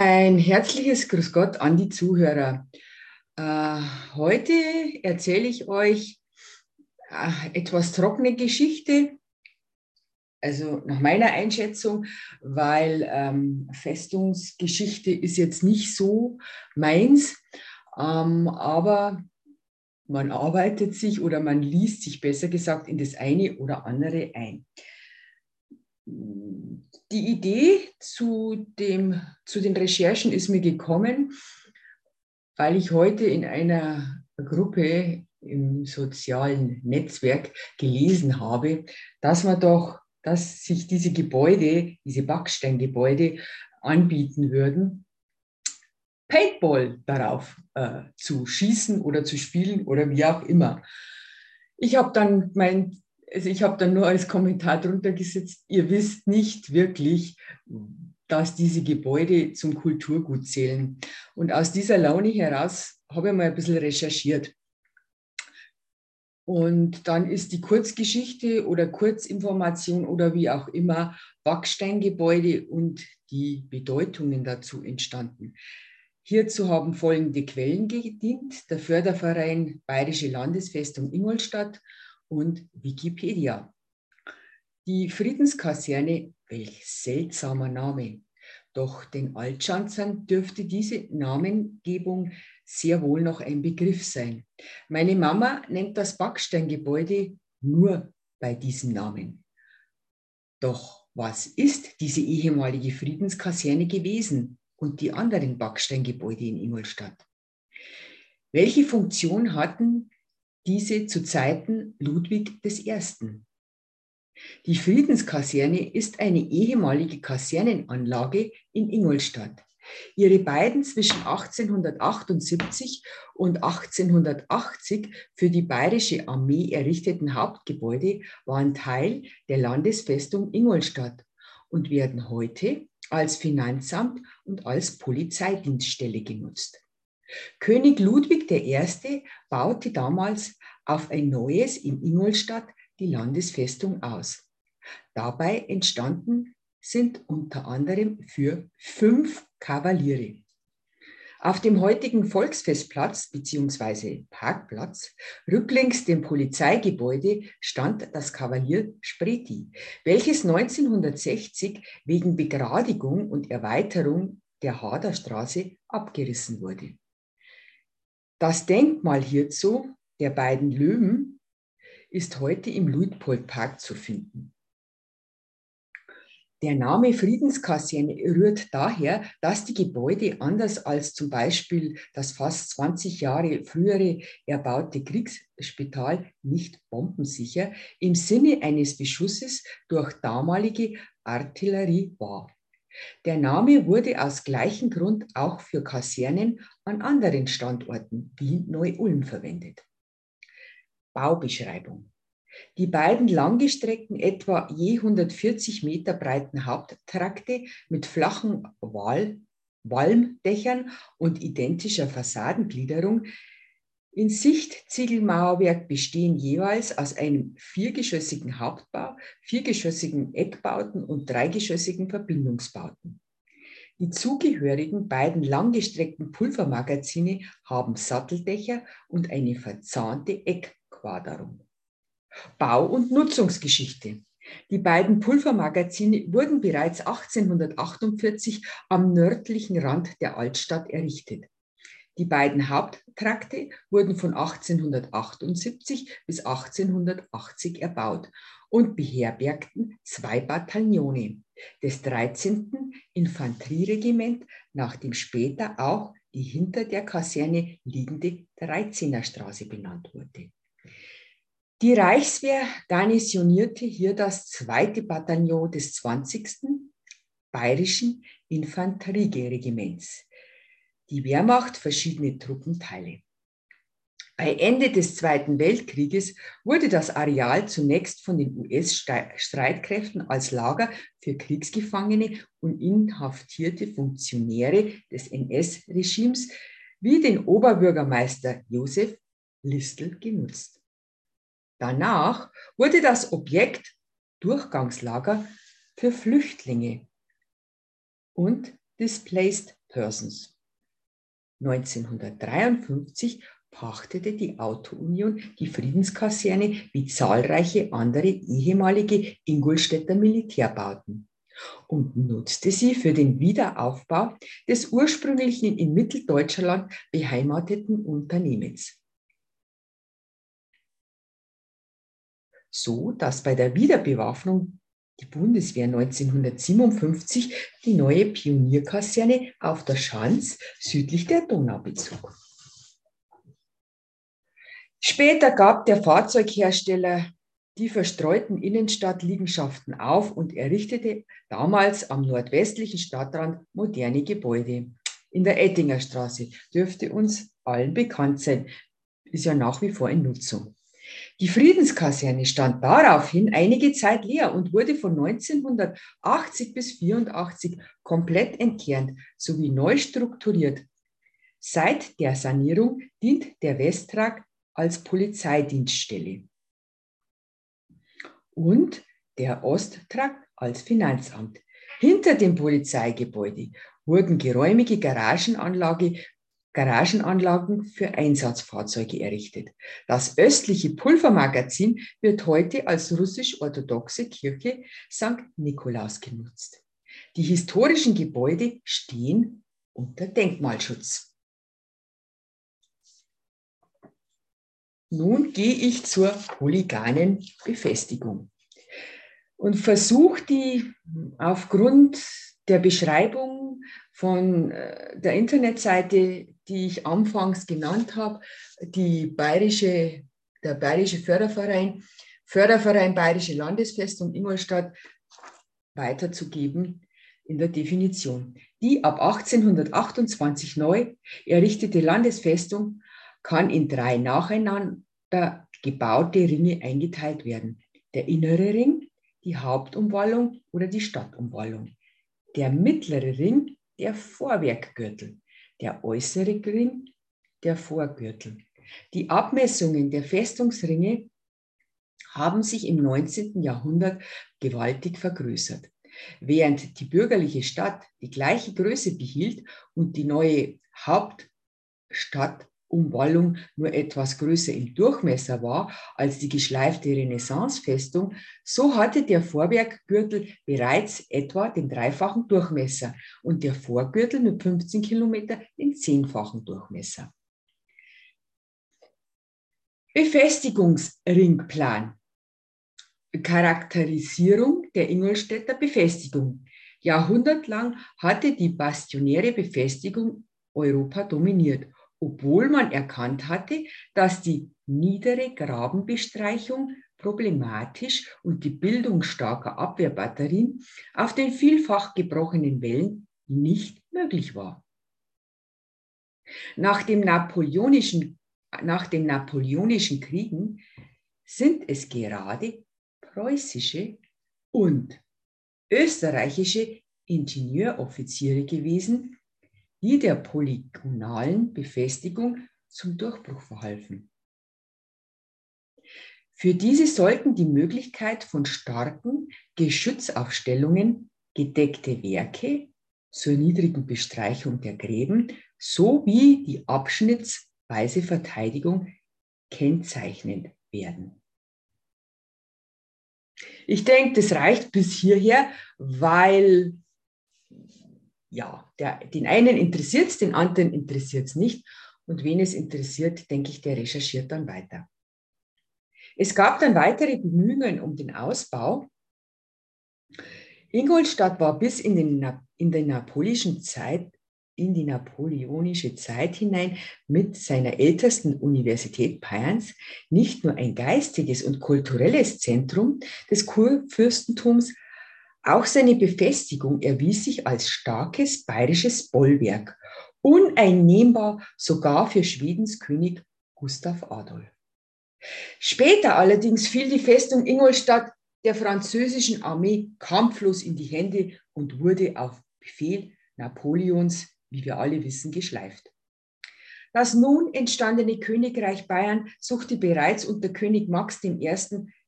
Ein herzliches Grüß Gott an die Zuhörer. Äh, heute erzähle ich euch äh, etwas trockene Geschichte, also nach meiner Einschätzung, weil ähm, Festungsgeschichte ist jetzt nicht so meins, ähm, aber man arbeitet sich oder man liest sich besser gesagt in das eine oder andere ein die Idee zu, dem, zu den Recherchen ist mir gekommen, weil ich heute in einer Gruppe im sozialen Netzwerk gelesen habe, dass man doch, dass sich diese Gebäude, diese Backsteingebäude anbieten würden, Paintball darauf äh, zu schießen oder zu spielen oder wie auch immer. Ich habe dann mein also ich habe dann nur als Kommentar drunter gesetzt, ihr wisst nicht wirklich, dass diese Gebäude zum Kulturgut zählen. Und aus dieser Laune heraus habe ich mal ein bisschen recherchiert. Und dann ist die Kurzgeschichte oder Kurzinformation oder wie auch immer Backsteingebäude und die Bedeutungen dazu entstanden. Hierzu haben folgende Quellen gedient. Der Förderverein Bayerische Landesfestung Ingolstadt und Wikipedia. Die Friedenskaserne, welch seltsamer Name. Doch den Altschanzern dürfte diese Namengebung sehr wohl noch ein Begriff sein. Meine Mama nennt das Backsteingebäude nur bei diesem Namen. Doch was ist diese ehemalige Friedenskaserne gewesen und die anderen Backsteingebäude in Ingolstadt? Welche Funktion hatten diese zu Zeiten Ludwig I. Die Friedenskaserne ist eine ehemalige Kasernenanlage in Ingolstadt. Ihre beiden zwischen 1878 und 1880 für die bayerische Armee errichteten Hauptgebäude waren Teil der Landesfestung Ingolstadt und werden heute als Finanzamt und als Polizeidienststelle genutzt. König Ludwig I. baute damals auf ein neues in Ingolstadt die Landesfestung aus. Dabei entstanden sind unter anderem für fünf Kavaliere. Auf dem heutigen Volksfestplatz bzw. Parkplatz, rücklängs dem Polizeigebäude, stand das Kavalier Spreti, welches 1960 wegen Begradigung und Erweiterung der Haderstraße abgerissen wurde. Das Denkmal hierzu der beiden Löwen ist heute im Luitpoldpark zu finden. Der Name Friedenskaserne rührt daher, dass die Gebäude anders als zum Beispiel das fast 20 Jahre frühere erbaute Kriegsspital nicht bombensicher im Sinne eines Beschusses durch damalige Artillerie war. Der Name wurde aus gleichem Grund auch für Kasernen an anderen Standorten wie Neu-Ulm verwendet. Baubeschreibung. Die beiden langgestreckten, etwa je 140 Meter breiten Haupttrakte mit flachen Wal Walmdächern und identischer Fassadengliederung in Sichtziegelmauerwerk bestehen jeweils aus einem viergeschossigen Hauptbau, viergeschossigen Eckbauten und dreigeschossigen Verbindungsbauten. Die zugehörigen beiden langgestreckten Pulvermagazine haben Satteldächer und eine verzahnte Eckquaderung. Bau- und Nutzungsgeschichte. Die beiden Pulvermagazine wurden bereits 1848 am nördlichen Rand der Altstadt errichtet. Die beiden Haupttrakte wurden von 1878 bis 1880 erbaut und beherbergten zwei Bataillone des 13. Infanterieregiment, nach dem später auch die hinter der Kaserne liegende 13er Straße benannt wurde. Die Reichswehr garnisonierte hier das zweite Bataillon des 20. Bayerischen Infanterieregiments die Wehrmacht verschiedene Truppenteile. Bei Ende des Zweiten Weltkrieges wurde das Areal zunächst von den US-Streitkräften als Lager für Kriegsgefangene und inhaftierte Funktionäre des NS-Regimes wie den Oberbürgermeister Josef Listel genutzt. Danach wurde das Objekt Durchgangslager für Flüchtlinge und Displaced Persons. 1953 pachtete die Autounion die Friedenskaserne wie zahlreiche andere ehemalige Ingolstädter Militärbauten und nutzte sie für den Wiederaufbau des ursprünglichen in Mitteldeutschland beheimateten Unternehmens. So dass bei der Wiederbewaffnung die Bundeswehr 1957 die neue Pionierkaserne auf der Schanz südlich der Donau bezog. Später gab der Fahrzeughersteller die verstreuten Innenstadtliegenschaften auf und errichtete damals am nordwestlichen Stadtrand moderne Gebäude. In der Ettinger Straße dürfte uns allen bekannt sein, ist ja nach wie vor in Nutzung. Die Friedenskaserne stand daraufhin einige Zeit leer und wurde von 1980 bis 1984 komplett entkernt sowie neu strukturiert. Seit der Sanierung dient der Westtrag als Polizeidienststelle und der Osttrakt als Finanzamt. Hinter dem Polizeigebäude wurden geräumige Garagenanlage, Garagenanlagen für Einsatzfahrzeuge errichtet. Das östliche Pulvermagazin wird heute als russisch-orthodoxe Kirche St. Nikolaus genutzt. Die historischen Gebäude stehen unter Denkmalschutz. Nun gehe ich zur polyganen Befestigung und versuche die aufgrund der Beschreibung von äh, der Internetseite, die ich anfangs genannt habe, die bayerische, der Bayerische Förderverein, Förderverein Bayerische Landesfestung Ingolstadt weiterzugeben in der Definition. Die ab 1828 neu errichtete Landesfestung kann in drei nacheinander gebaute Ringe eingeteilt werden. Der innere Ring, die Hauptumwallung oder die Stadtumwallung. Der mittlere Ring, der Vorwerkgürtel. Der äußere Ring, der Vorgürtel. Die Abmessungen der Festungsringe haben sich im 19. Jahrhundert gewaltig vergrößert. Während die bürgerliche Stadt die gleiche Größe behielt und die neue Hauptstadt Umwallung nur etwas größer im Durchmesser war als die geschleifte Renaissancefestung, so hatte der Vorwerkgürtel bereits etwa den dreifachen Durchmesser und der Vorgürtel mit 15 Kilometer den zehnfachen Durchmesser. Befestigungsringplan. Charakterisierung der Ingolstädter Befestigung. Jahrhundertlang hatte die bastionäre Befestigung Europa dominiert obwohl man erkannt hatte, dass die niedere Grabenbestreichung problematisch und die Bildung starker Abwehrbatterien auf den vielfach gebrochenen Wellen nicht möglich war. Nach, dem napoleonischen, nach den napoleonischen Kriegen sind es gerade preußische und österreichische Ingenieuroffiziere gewesen, die der polygonalen Befestigung zum Durchbruch verhalfen. Für diese sollten die Möglichkeit von starken Geschützaufstellungen, gedeckte Werke zur niedrigen Bestreichung der Gräben sowie die abschnittsweise Verteidigung kennzeichnend werden. Ich denke, das reicht bis hierher, weil ja, der, den einen interessiert es, den anderen interessiert es nicht. Und wen es interessiert, denke ich, der recherchiert dann weiter. Es gab dann weitere Bemühungen um den Ausbau. Ingolstadt war bis in, den, in der napoleonischen Zeit, in die napoleonische Zeit hinein mit seiner ältesten Universität Bayerns nicht nur ein geistiges und kulturelles Zentrum des Kurfürstentums, auch seine Befestigung erwies sich als starkes bayerisches Bollwerk, uneinnehmbar sogar für Schwedens König Gustav Adolf. Später allerdings fiel die Festung Ingolstadt der französischen Armee kampflos in die Hände und wurde auf Befehl Napoleons, wie wir alle wissen, geschleift. Das nun entstandene Königreich Bayern suchte bereits unter König Max I.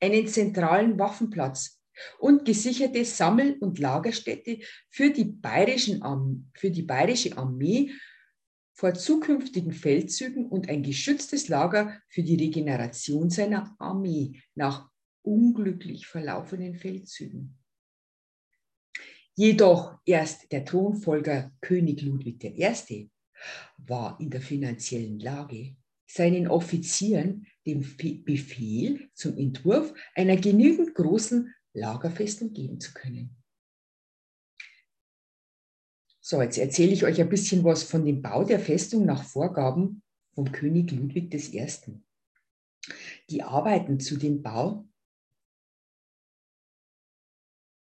einen zentralen Waffenplatz und gesicherte Sammel- und Lagerstätte für die, bayerischen, für die bayerische Armee vor zukünftigen Feldzügen und ein geschütztes Lager für die Regeneration seiner Armee nach unglücklich verlaufenen Feldzügen. Jedoch erst der Thronfolger König Ludwig I. war in der finanziellen Lage, seinen Offizieren den Befehl zum Entwurf einer genügend großen Lagerfestung geben zu können. So, jetzt erzähle ich euch ein bisschen was von dem Bau der Festung nach Vorgaben vom König Ludwig I. Die Arbeiten zu dem Bau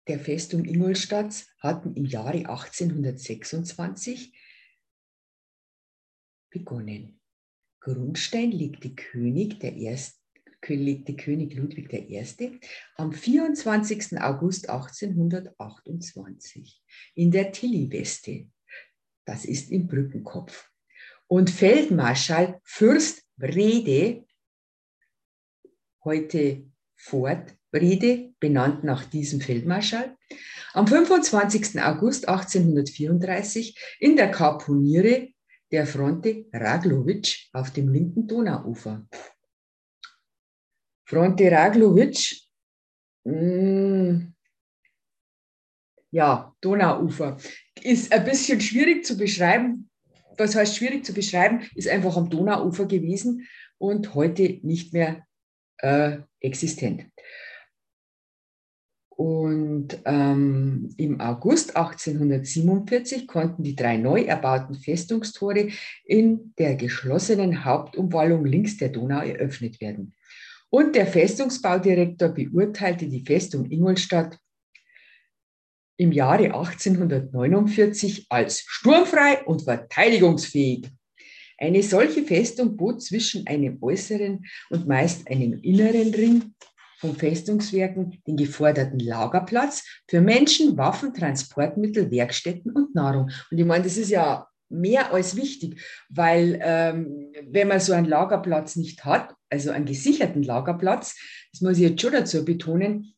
der Festung Ingolstadt hatten im Jahre 1826 begonnen. Grundstein legte König Erste legte König Ludwig I. am 24. August 1828 in der Tilly-Weste, das ist im Brückenkopf. Und Feldmarschall Fürst Brede, heute Fort Brede, benannt nach diesem Feldmarschall, am 25. August 1834 in der Karponiere der Fronte Raglowitsch auf dem linken Donauufer. Fronte Raglovic, mm, ja, Donauufer, ist ein bisschen schwierig zu beschreiben. Was heißt schwierig zu beschreiben? Ist einfach am Donauufer gewesen und heute nicht mehr äh, existent. Und ähm, im August 1847 konnten die drei neu erbauten Festungstore in der geschlossenen Hauptumwallung links der Donau eröffnet werden. Und der Festungsbaudirektor beurteilte die Festung Ingolstadt im Jahre 1849 als sturmfrei und verteidigungsfähig. Eine solche Festung bot zwischen einem äußeren und meist einem inneren Ring von Festungswerken den geforderten Lagerplatz für Menschen, Waffen, Transportmittel, Werkstätten und Nahrung. Und ich meine, das ist ja mehr als wichtig, weil ähm, wenn man so einen Lagerplatz nicht hat, also einen gesicherten Lagerplatz, das muss ich jetzt schon dazu betonen,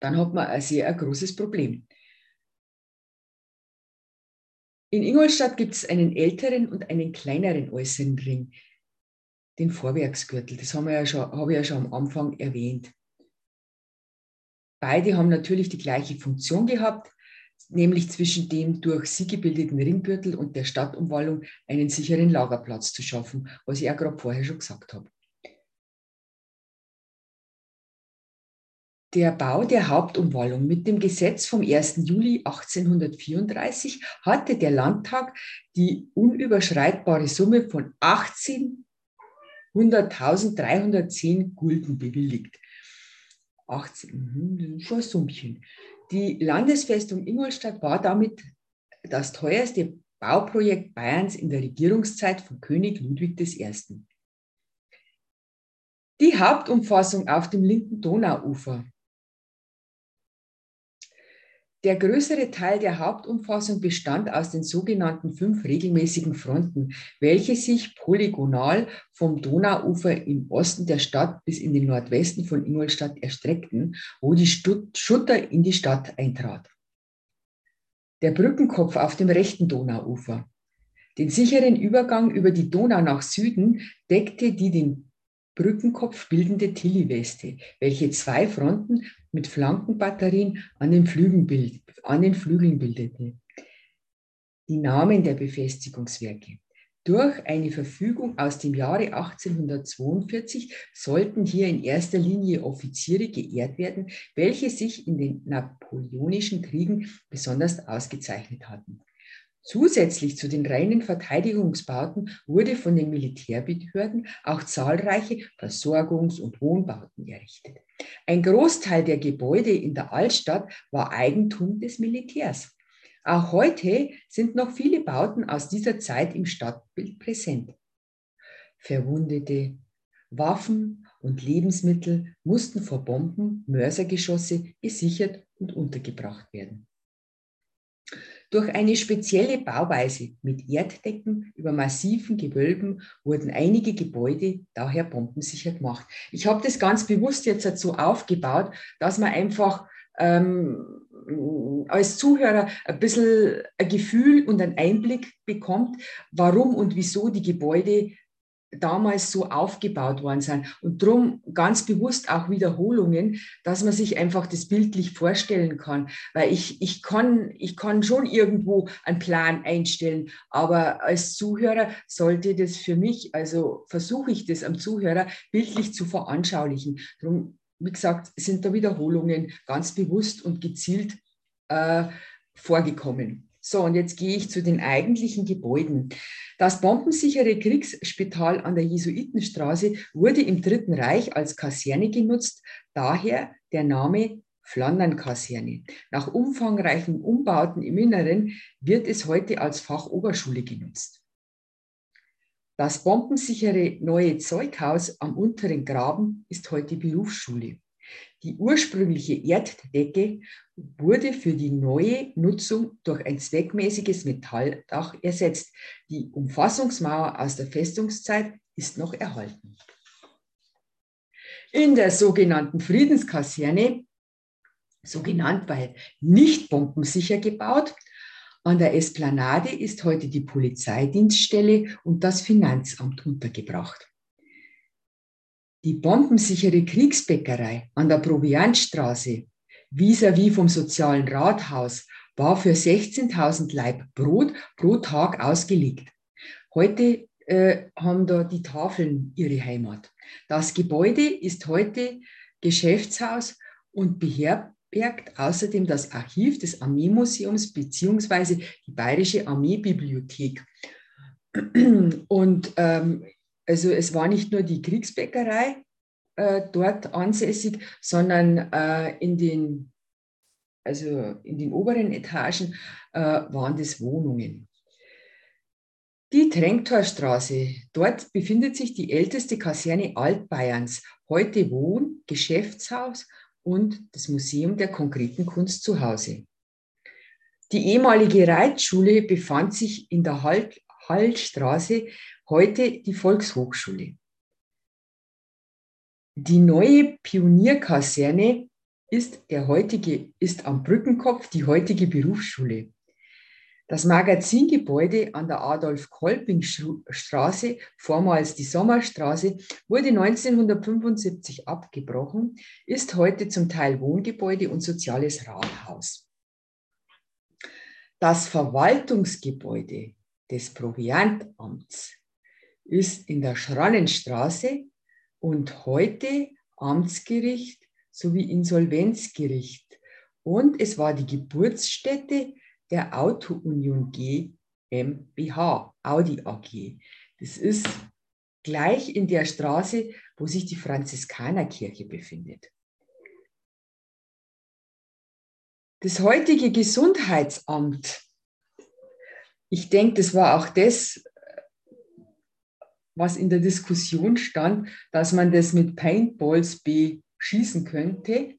dann hat man ein sehr großes Problem. In Ingolstadt gibt es einen älteren und einen kleineren äußeren Ring, den Vorwerksgürtel. Das haben wir ja schon, habe ich ja schon am Anfang erwähnt. Beide haben natürlich die gleiche Funktion gehabt, nämlich zwischen dem durch sie gebildeten Ringgürtel und der Stadtumwallung einen sicheren Lagerplatz zu schaffen, was ich auch gerade vorher schon gesagt habe. Der Bau der Hauptumwallung mit dem Gesetz vom 1. Juli 1834 hatte der Landtag die unüberschreitbare Summe von 18.310 Gulden bewilligt. 18, das ist schon ein Summchen. Die Landesfestung Ingolstadt war damit das teuerste Bauprojekt Bayerns in der Regierungszeit von König Ludwig I. Die Hauptumfassung auf dem linken Donauufer der größere Teil der Hauptumfassung bestand aus den sogenannten fünf regelmäßigen Fronten, welche sich polygonal vom Donauufer im Osten der Stadt bis in den Nordwesten von Ingolstadt erstreckten, wo die Schutter in die Stadt eintrat. Der Brückenkopf auf dem rechten Donauufer. Den sicheren Übergang über die Donau nach Süden deckte die den Brückenkopf bildende Tilly-Weste, welche zwei Fronten mit Flankenbatterien an den, Flügeln, bild, an den Flügeln bildete. Die Namen der Befestigungswerke. Durch eine Verfügung aus dem Jahre 1842 sollten hier in erster Linie Offiziere geehrt werden, welche sich in den napoleonischen Kriegen besonders ausgezeichnet hatten. Zusätzlich zu den reinen Verteidigungsbauten wurde von den Militärbehörden auch zahlreiche Versorgungs- und Wohnbauten errichtet. Ein Großteil der Gebäude in der Altstadt war Eigentum des Militärs. Auch heute sind noch viele Bauten aus dieser Zeit im Stadtbild präsent. Verwundete, Waffen und Lebensmittel mussten vor Bomben, Mörsergeschosse gesichert und untergebracht werden. Durch eine spezielle Bauweise mit Erddecken über massiven Gewölben wurden einige Gebäude daher bombensicher gemacht. Ich habe das ganz bewusst jetzt so aufgebaut, dass man einfach ähm, als Zuhörer ein bisschen ein Gefühl und einen Einblick bekommt, warum und wieso die Gebäude damals so aufgebaut worden sind. Und darum ganz bewusst auch Wiederholungen, dass man sich einfach das bildlich vorstellen kann. Weil ich, ich, kann, ich kann schon irgendwo einen Plan einstellen, aber als Zuhörer sollte das für mich, also versuche ich das am Zuhörer bildlich zu veranschaulichen. Darum, wie gesagt, sind da Wiederholungen ganz bewusst und gezielt äh, vorgekommen. So, und jetzt gehe ich zu den eigentlichen Gebäuden. Das bombensichere Kriegsspital an der Jesuitenstraße wurde im Dritten Reich als Kaserne genutzt, daher der Name Flandern-Kaserne. Nach umfangreichen Umbauten im Inneren wird es heute als Fachoberschule genutzt. Das bombensichere neue Zeughaus am unteren Graben ist heute Berufsschule. Die ursprüngliche Erddecke wurde für die neue Nutzung durch ein zweckmäßiges Metalldach ersetzt. Die Umfassungsmauer aus der Festungszeit ist noch erhalten. In der sogenannten Friedenskaserne, so genannt, weil nicht bombensicher gebaut, an der Esplanade ist heute die Polizeidienststelle und das Finanzamt untergebracht. Die bombensichere Kriegsbäckerei an der Proviantstraße vis-à-vis vom sozialen Rathaus war für 16.000 Leib Brot pro Tag ausgelegt. Heute äh, haben da die Tafeln ihre Heimat. Das Gebäude ist heute Geschäftshaus und beherbergt außerdem das Archiv des Armeemuseums beziehungsweise die Bayerische Armeebibliothek. Und ähm, also es war nicht nur die Kriegsbäckerei äh, dort ansässig, sondern äh, in den, also in den oberen Etagen äh, waren das Wohnungen. Die Tränktorstraße, dort befindet sich die älteste Kaserne Altbayerns, heute Wohn-, Geschäftshaus und das Museum der konkreten Kunst zu Hause. Die ehemalige Reitschule befand sich in der Hallstraße heute die Volkshochschule. Die neue Pionierkaserne ist, der heutige, ist am Brückenkopf die heutige Berufsschule. Das Magazingebäude an der Adolf-Kolping-Straße, vormals die Sommerstraße, wurde 1975 abgebrochen, ist heute zum Teil Wohngebäude und soziales Rathaus. Das Verwaltungsgebäude des Proviantamts ist in der Schrannenstraße und heute Amtsgericht sowie Insolvenzgericht. Und es war die Geburtsstätte der Auto-Union GmbH, Audi AG. Das ist gleich in der Straße, wo sich die Franziskanerkirche befindet. Das heutige Gesundheitsamt, ich denke, das war auch das, was in der Diskussion stand, dass man das mit Paintballs beschießen könnte,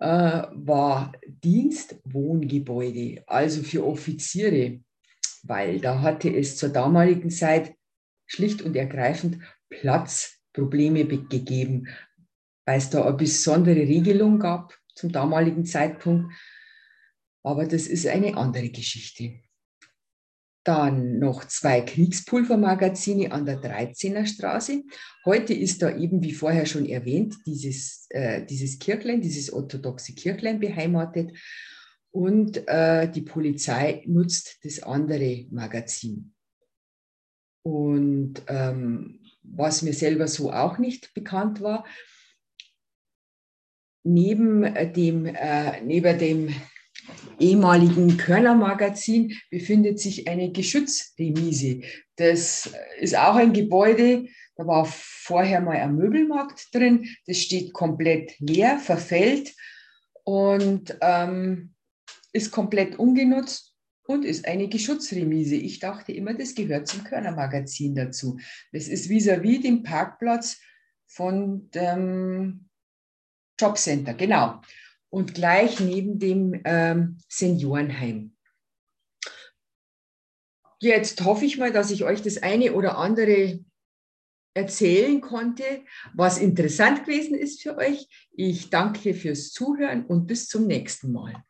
äh, war Dienstwohngebäude, also für Offiziere, weil da hatte es zur damaligen Zeit schlicht und ergreifend Platzprobleme gegeben, weil es da eine besondere Regelung gab zum damaligen Zeitpunkt. Aber das ist eine andere Geschichte. Dann noch zwei Kriegspulvermagazine an der 13er Straße. Heute ist da eben, wie vorher schon erwähnt, dieses, äh, dieses Kirchlein, dieses orthodoxe Kirchlein beheimatet. Und äh, die Polizei nutzt das andere Magazin. Und ähm, was mir selber so auch nicht bekannt war, neben dem, äh, neben dem ehemaligen Körnermagazin befindet sich eine Geschützremise. Das ist auch ein Gebäude, da war vorher mal ein Möbelmarkt drin. Das steht komplett leer, verfällt und ähm, ist komplett ungenutzt und ist eine Geschutzremise. Ich dachte immer, das gehört zum Körnermagazin dazu. Das ist vis-à-vis -vis dem Parkplatz von dem Jobcenter, genau. Und gleich neben dem ähm, Seniorenheim. Jetzt hoffe ich mal, dass ich euch das eine oder andere erzählen konnte, was interessant gewesen ist für euch. Ich danke fürs Zuhören und bis zum nächsten Mal.